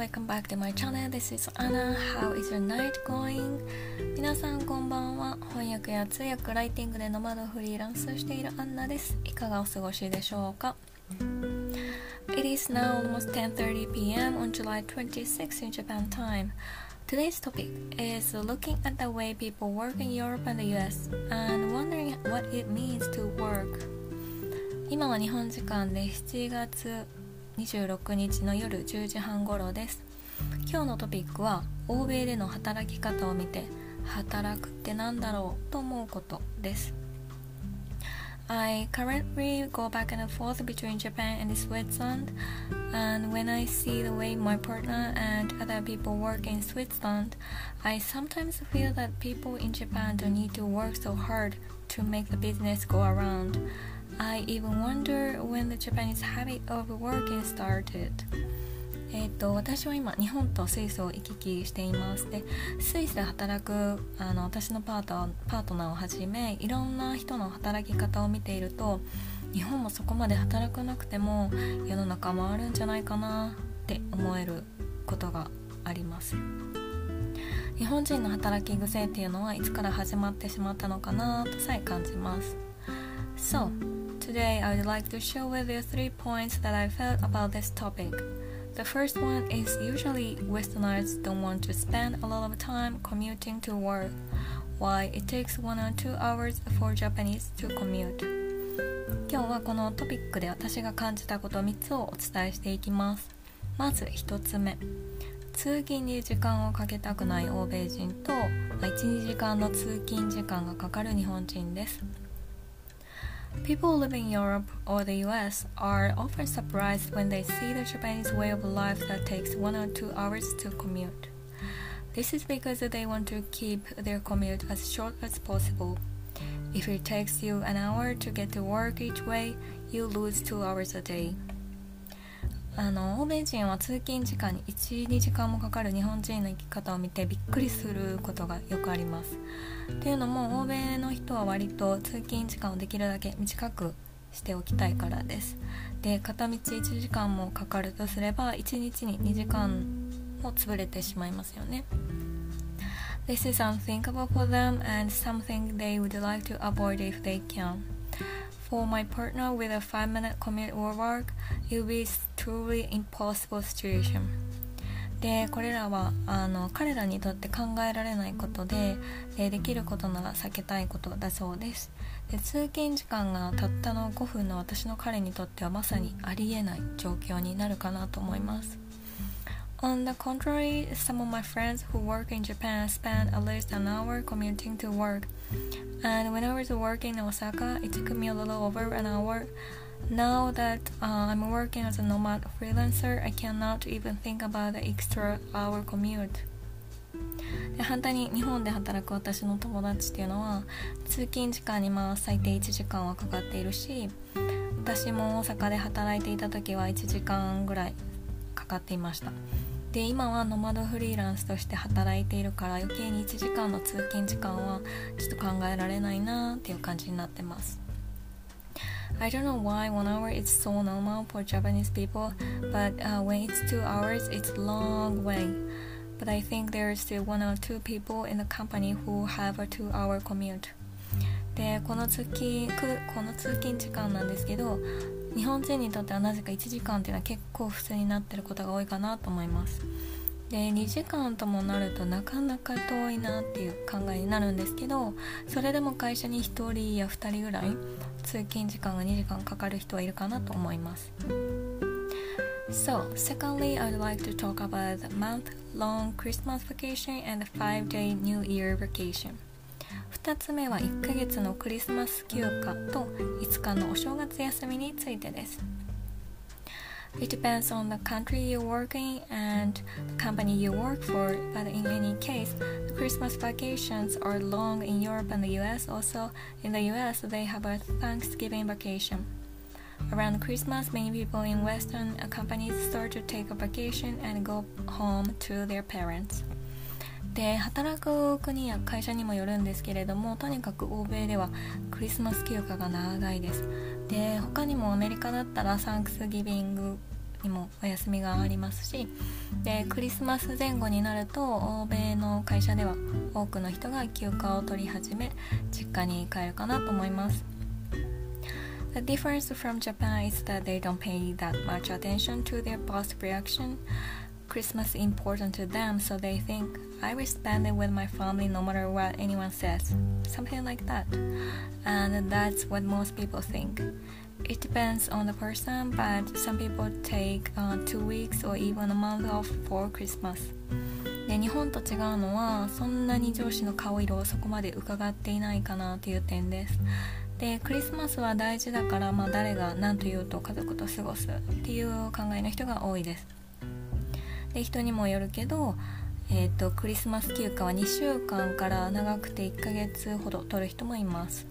welcome back to my channel. This is Anna. How is your night going? 皆さんこんばんは。翻訳や通訳、ライティングでノマドフリーランスしているアンナです。いかがお過ごしでしょうか It is now almost 10:30 p.m. on July 26 in Japan time. Today's topic is looking at the way people work in Europe and the US and wondering what it means to work. 今は日本時間で7月26日の夜10時半頃です今日のトピックは欧米での働き方を見て働くってなんだろうと思うことです I currently go back and forth between Japan and Switzerland, and when I see the way my partner and other people work in Switzerland, I sometimes feel that people in Japan don't need to work so hard to make the business go around. I even wonder when the Japanese habit of working started. えっと私は今日本とスイスを行き来しています。でスイスで働くあの私のパートパートナーをはじめいろんな人の働き方を見ていると日本もそこまで働かなくても世の中回るんじゃないかなって思えることがあります。日本人の働き癖っていうのはいつから始まってしまったのかなとさえ感じます。So Today, I would like to share with you three points that I felt about this topic. The first one is usually Westerners don't want to spend a lot of time commuting to work, why it takes one or two hours for Japanese to commute. 今日はこのトピックで私が感じたこと3つをお伝えしていきます。まず1つ目。通勤に時間をかけたくない欧米人と12時間の通勤時間がかかる日本人です。People living in Europe or the US are often surprised when they see the Japanese way of life that takes one or two hours to commute. This is because they want to keep their commute as short as possible. If it takes you an hour to get to work each way, you lose two hours a day. あの欧米人は通勤時間に12時間もかかる日本人の生き方を見てびっくりすることがよくあります。っていうのも欧米の人は割と通勤時間をできるだけ短くしておきたいからです。で片道1時間もかかるとすれば1日に2時間も潰れてしまいますよね。This is unthinkable for them and something they would like to avoid if they can. For my partner with a 5 minute commute or work, it will be truly impossible situation. でこれらはあの彼らにとって考えられないことででできることなら避けたいことだそうですで通勤時間がたったの5分の私の彼にとってはまさにありえない状況になるかなと思います On the contrary, some of my friends who work in Japan spend at least an hour commuting to work. And when I was working in Osaka, it took me a little over an hour. Now that uh, I'm working as a nomad freelancer, I cannot even think about the extra hour commute. で反対に日本で働く私の友達っていうのは通勤時間にまあ最低1時間はかかっているし私も大阪で働いていた時は1時間ぐらいかかっていました で今はノマドフリーランスとして働いているから余計に1時間の通勤時間はちょっと考えられないなっていう感じになってます I don't know why one hour is so normal for Japanese people, but uh, when it's two hours, it's long way. But I think there are still one or two people in the company who have a two hour commute. でこの通勤この通勤時間なんですけど日本人にとってはなぜか1時間っていうのは結構普通になってることが多いかなと思いますで2時間ともなるとなかなか遠いなっていう考えになるんですけどそれでも会社に1人や2人ぐらい通勤時間が2時間かかる人はいるかなと思います So, secondly, I would like to talk about the month long Christmas vacation and the 5 day New Year vacation. 2つ目は1ヶ月のクリスマス休暇と5日のお正月休みについてです It depends on the country you work in and the company you work for, but in any case, the Christmas vacations are long in Europe and the US. Also, in the US, they have a Thanksgiving vacation. Around Christmas, many people in Western companies start to take a vacation and go home to their parents. で働く国や会社にもよるんですけれどもとにかく欧米ではクリスマス休暇が長いですで他にもアメリカだったらサンクスギビングにもお休みがありますしでクリスマス前後になると欧米の会社では多くの人が休暇を取り始め実家に帰るかなと思います The difference from Japan is that they don't pay that much attention to their past reaction. Christmas is important to them, so they think I will spend it with my family no matter what anyone says. Something like that. And that's what most people think. It depends on the person, but some people take uh, two weeks or even a month off for Christmas. で日本と違うのはそんなに上司の顔色をそこまで伺っていないかなという点です。でクリスマスは大事だから、まあ、誰が何と言うと家族と過ごすっていう考えの人が多いです で人にもよるけど、えーと、クリスマス休暇は2週間から長くて1ヶ月ほど取る人もいます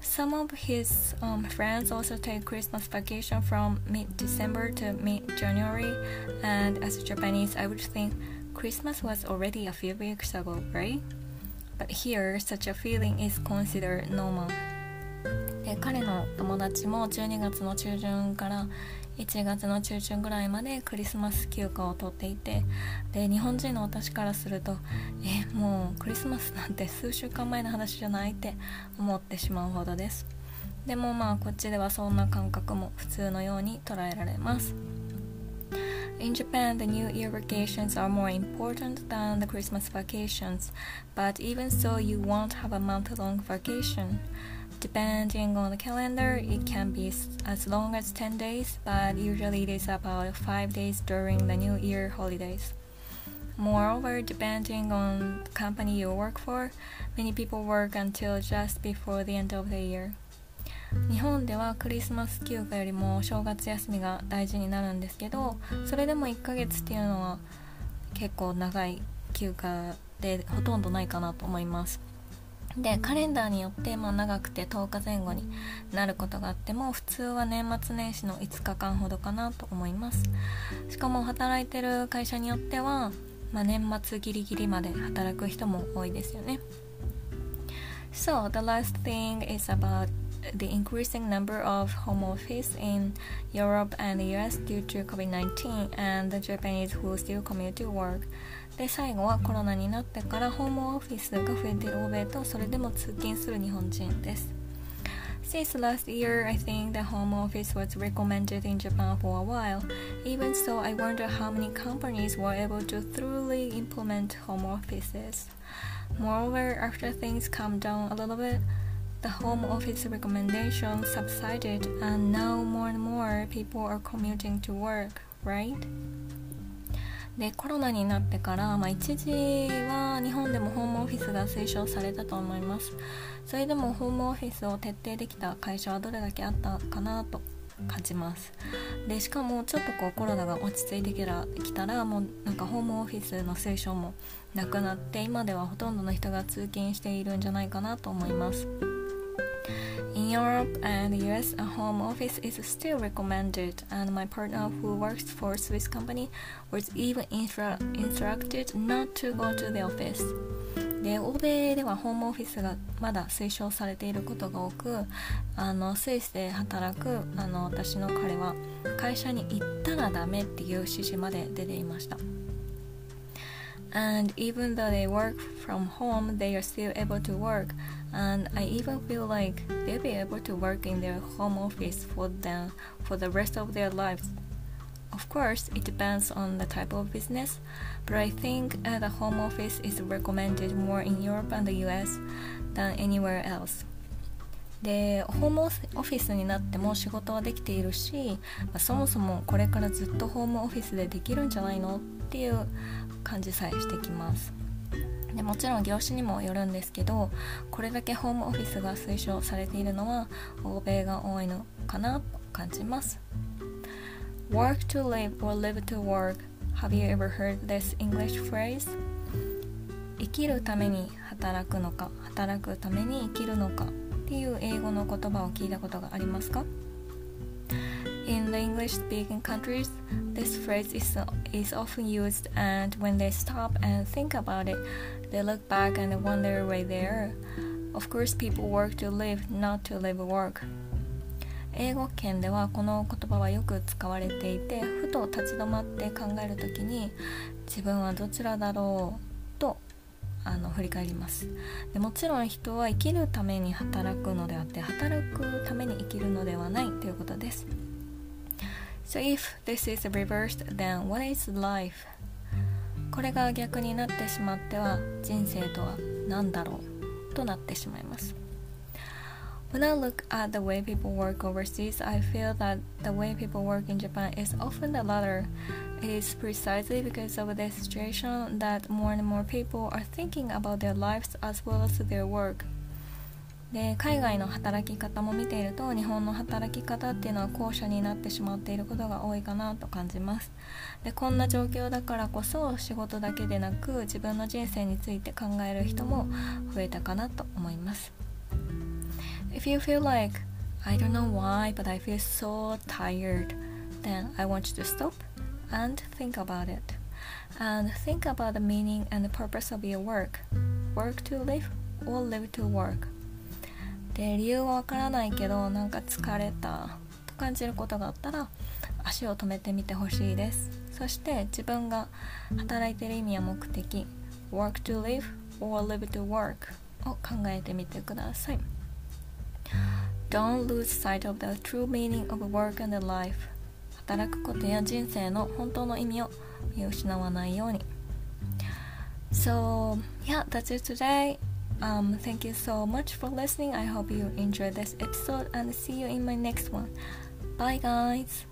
Some of his um, friends also take Christmas vacation from mid-December to mid-January and as a Japanese I would think Christmas was already a few weeks ago, right? But here, such a feeling is considered normal. で彼の友達も12月の中旬から1月の中旬ぐらいまでクリスマス休暇を取っていてで日本人の私からするとえもうクリスマスなんて数週間前の話じゃないって思ってしまうほどですでもまあこっちではそんな感覚も普通のように捉えられます In Japan, the New Year vacations are more important than the Christmas vacations, but even so, you won't have a month long vacation. Depending on the calendar, it can be as long as 10 days, but usually it is about 5 days during the New Year holidays. Moreover, depending on the company you work for, many people work until just before the end of the year. 日本ではクリスマス休暇よりも正月休みが大事になるんですけどそれでも1ヶ月っていうのは結構長い休暇でほとんどないかなと思います でカレンダーによって、まあ、長くて10日前後になることがあっても普通は年末年始の5日間ほどかなと思いますしかも働いてる会社によっては、まあ、年末ギリギリまで働く人も多いですよね So the last thing is about the increasing number of home office in Europe and the US due to COVID-19 and the Japanese who still commute to work で最後はコロナになってからホームオフィスが増えている欧米とそれでも通勤する日本人です Since last year, I think the home office was recommended in Japan for a while. Even so, I wonder how many companies were able to thoroughly implement home offices. Moreover, after things calmed down a little bit, the home office recommendation subsided and now more and more people are commuting to work, right? でコロナになってから、まあ、一時は日本でもホームオフィスが推奨されたと思います。それでもホームオフィスを徹底できた会社はどれだけあったかなと感じます。でしかもちょっとこうコロナが落ち着いてきたらもうなんかホームオフィスの推奨もなくなって今ではほとんどの人が通勤しているんじゃないかなと思います。Europe and the US, a home office is still recommended, and my partner who works for a Swiss company was even instructed not to go to the office. で欧米ではホームオフィスがまだ推奨されていることが多くあのスイスで働くあの私の彼は会社に行ったらダメっていう指示まで出ていました。And even though they work from home, they are still able to work. And I even feel like they'll be able to work in their home office for the, for the rest of their lives. Of course, it depends on the type of business, but I think uh, the home office is recommended more in Europe and the US than anywhere else. でホームオフィスになっても仕事はできているし、まあ、そもそもこれからずっとホームオフィスでできるんじゃないのっていう感じさえしてきます でもちろん業種にもよるんですけどこれだけホームオフィスが推奨されているのは欧米が多いのかなと感じます Work to live or live to work Have you ever heard this English phrase? 生きるために働くのか働くために生きるのかっていう英語の言葉を聞いたことがありますか In the English speaking countries, this phrase is, is often used, and when they stop and think about it, they look back and wonder why they are. Of course, people work to live, not to live work. 英語圏ではこの言葉はよく使われていてふと立ち止まって考える時に自分はどちらだろうとあの振り返りますでもちろん人は生きるために働くのであって働くために生きるのではないということです So if this is reversed then what is life? これが逆になってしまっては人生とは何だろうとなってしまいます When I look at the way people work overseas, I feel that the way people work in Japan is often the latter. It is precisely because of this situation that more and more people are thinking about their lives as well as their work. で海外の働き方も見ていると日本の働き方っていうのは後者になってしまっていることが多いかなと感じますでこんな状況だからこそ仕事だけでなく自分の人生について考える人も増えたかなと思います If you feel like I don't know why but I feel so tired then I want you to stop and think about it. And think about the meaning and the purpose of your work. Work to live or live to work. で理由はわからないけどなんか疲れたと感じることがあったら足を止めてみてほしいです。そして自分が働いてる意味や目的 work to live or live to work を考えてみてください。Don't lose sight of the true meaning of work and life 働くことや人生の本当の意味を見失わないように。So yeah that's it today. Um, thank you so much for listening. I hope you enjoyed this episode and see you in my next one. Bye, guys.